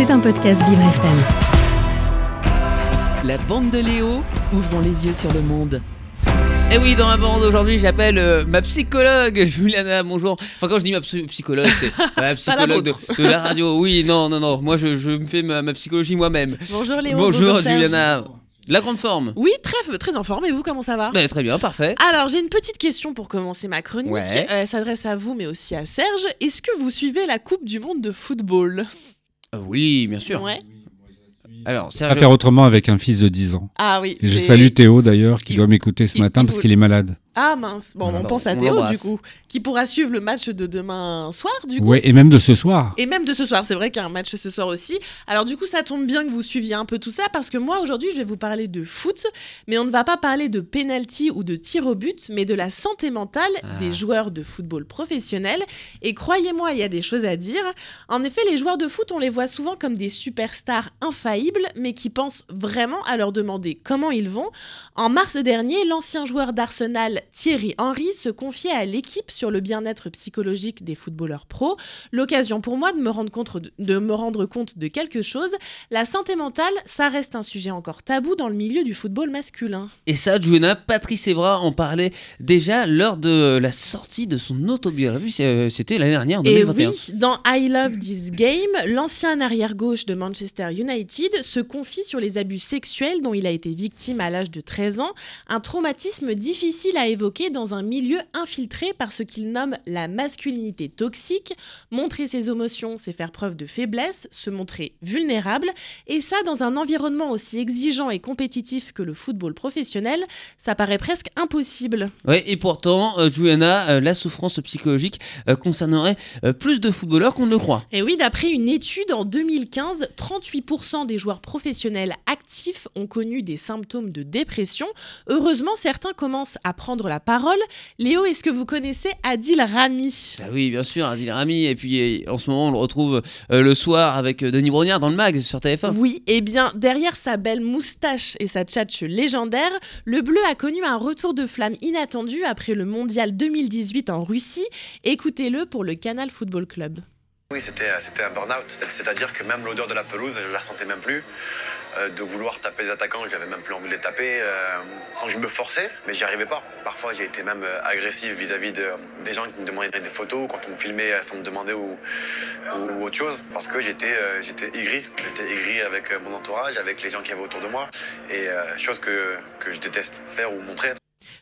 C'est un podcast Vivre FM. La bande de Léo, ouvrons les yeux sur le monde. Et oui, dans ma bande aujourd'hui, j'appelle euh, ma psychologue, Juliana, bonjour. Enfin, quand je dis ma psy- psychologue, c'est ma psychologue de, la radio. Oui, non, non, non, moi je, je me fais ma, ma psychologie moi-même. Bonjour Léo. bonjour. Juliana. La grande forme Oui, très, très en forme. Et vous, comment ça va? Ouais, Très bien, parfait. Alors, j'ai une petite question pour commencer ma chronique. Ouais. Euh, Elle s'adresse à vous, mais aussi à Serge. Est-ce que vous suivez la Coupe du Monde de football? Oui, bien sûr. Ouais. Alors, Pas Serge, faire autrement avec un fils de 10 ans. Ah oui. Et je salue Théo d'ailleurs, qui Il- doit m'écouter ce il- matin il parce qu'il est malade. Ah mince. Bon, on pense à Théo, du coup, qui pourra suivre le match de demain soir, du coup. Ouais, et même de ce soir. Et même de ce soir, c'est vrai qu'il y a un match ce soir aussi. Alors du coup, ça tombe bien que vous suiviez un peu tout ça parce que moi aujourd'hui, je vais vous parler de foot, mais on ne va pas parler de penalty ou de tir au but, mais de la santé mentale Ah. des joueurs de football professionnels. Et croyez-moi, il y a des choses à dire. En effet, les joueurs de foot, on les voit souvent comme des superstars infaillibles, mais qui pensent vraiment à leur demander comment ils vont. En mars dernier, l'ancien joueur d'Arsenal Thierry Henry se confiait à l'équipe sur le bien-être psychologique des footballeurs pros. L'occasion pour moi de me rendre compte de, de me rendre compte de quelque chose. La santé mentale, ça reste un sujet encore tabou dans le milieu du football masculin. et ça, Juliana, Patrice Evra en parlait déjà lors de la sortie de son autobiographie. Euh, C'était l'année dernière, en Et 2021. oui, dans I Love This Game, l'ancien arrière-gauche de Manchester United se confie sur les abus sexuels dont il a été victime à l'âge de 13 ans, un traumatisme difficile à évoquer dans un milieu infiltré par ce qu'il nomme la masculinité toxique. Montrer ses émotions, c'est faire preuve de faiblesse, se montrer vulnérable, et ça dans un environnement aussi exigeant et compétitif que le football professionnel, ça paraît presque impossible. Ouais, et pourtant, euh, Juliana, euh, la souffrance psychologique euh, concernerait euh, plus de footballeurs qu'on ne le croit. Et oui, d'après une étude en 2015, 38% des joueurs professionnels actifs ont connu des symptômes de dépression. Heureusement, certains commencent à prendre la parole. Léo, est-ce que vous connaissez Adil Rami? Ah oui, bien sûr, Adil Rami. Et puis en ce moment, on le retrouve euh, le soir avec euh, Denis Brognard dans le mag sur TF1. Oui, eh bien, derrière sa belle moustache et sa tchatche légendaire, le bleu a connu un retour de flamme inattendu après le mondial 2018 en Russie. Écoutez-le pour le Canal Football Club. Oui, c'était euh, c'était un burn-out, C'est- c'est-à-dire que même l'odeur de la pelouse, je la ressentais même plus. Euh, de vouloir taper les attaquants, j'avais même plus envie de les taper. Euh, je me forçais, mais j'y arrivais pas. Parfois, j'ai été même agressif vis-à-vis de, des gens qui me demandaient des photos, quand on me filmait sans me demander ou, autre chose, parce que j'étais j'étais aigri. J'étais aigri avec mon entourage, avec les gens qui avaient autour de moi, et chose que, que je déteste faire ou montrer.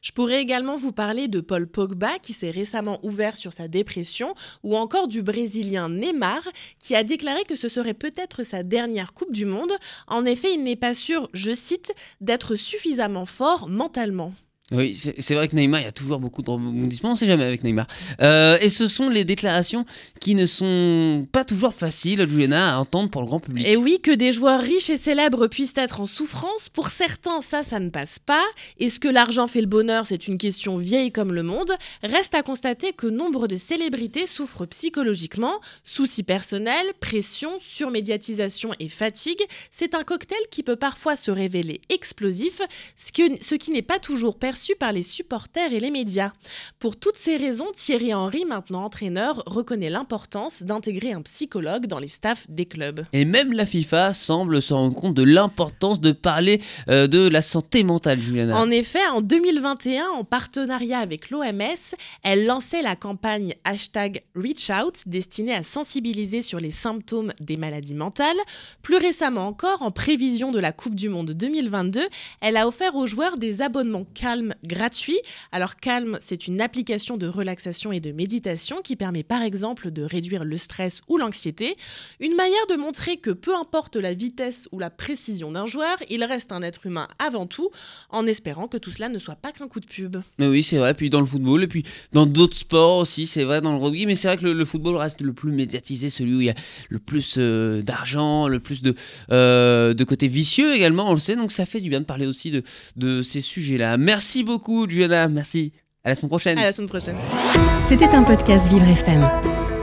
Je pourrais également vous parler de Paul Pogba qui s'est récemment ouvert sur sa dépression ou encore du Brésilien Neymar qui a déclaré que ce serait peut-être sa dernière Coupe du Monde. En effet, il n'est pas sûr, je cite, d'être suffisamment fort mentalement. Oui, c'est vrai que Neymar, il y a toujours beaucoup de rebondissements, on sait jamais avec Neymar. Euh, et ce sont les déclarations qui ne sont pas toujours faciles, Juliana, à entendre pour le grand public. Et oui, que des joueurs riches et célèbres puissent être en souffrance, pour certains, ça, ça ne passe pas. Est-ce que l'argent fait le bonheur? C'est une question vieille comme le monde. Reste à constater que nombre de célébrités souffrent psychologiquement. Soucis personnels, pression, surmédiatisation et fatigue. C'est un cocktail qui peut parfois se révéler explosif, ce, ce qui n'est pas toujours perçu par les supporters et les médias. Pour toutes ces raisons, Thierry Henry, maintenant entraîneur, reconnaît l'importance d'intégrer un psychologue dans les staffs des clubs. Et même la FIFA semble se rendre compte de l'importance de parler euh, de la santé mentale, Juliana. En effet, en 2021, en partenariat avec l'OMS, elle lançait la campagne hashtag ReachOut destinée à sensibiliser sur les symptômes des maladies mentales. Plus récemment encore, en prévision de la Coupe du Monde 2022, elle a offert aux joueurs des abonnements Calm gratuits. Alors Calm, c'est une application de relaxation et de méditation qui permet par exemple de réduire le stress ou l'anxiété. Une manière de montrer que peu importe la vitesse ou la précision d'un joueur, il reste un être humain avant tout, en espérant que tout cela ne soit pas qu'un coup de pub. Mais oui, c'est vrai. Puis dans le football, et puis dans d'autres sports aussi, c'est vrai, dans le rugby. Mais c'est vrai que le, le football reste le plus médiatisé, celui où il y a le plus euh, d'argent, le plus de, euh, de côté vicieux également, on le sait. Donc ça fait du bien de parler aussi de, de ces sujets-là. Merci beaucoup, Juliana. Merci. À la semaine prochaine. À la semaine prochaine. C'était un podcast Vivre FM.